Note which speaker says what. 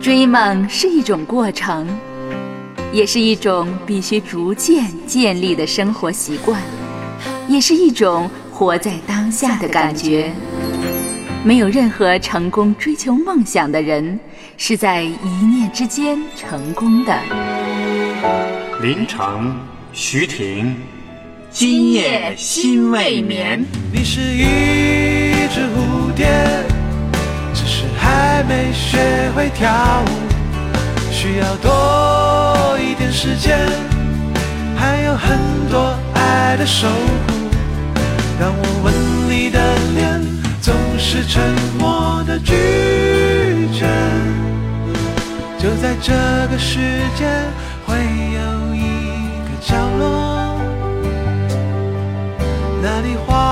Speaker 1: 追梦是一种过程，也是一种必须逐渐建立的生活习惯，也是一种活在当下的感觉。没有任何成功追求梦想的人是在一念之间成功的。
Speaker 2: 林城，徐婷，今夜心未眠。
Speaker 3: 你是一没学会跳舞需要多一点时间还有很多爱的守护当我吻你的脸总是沉默的拒绝。就在这个世界会有一个角落那里花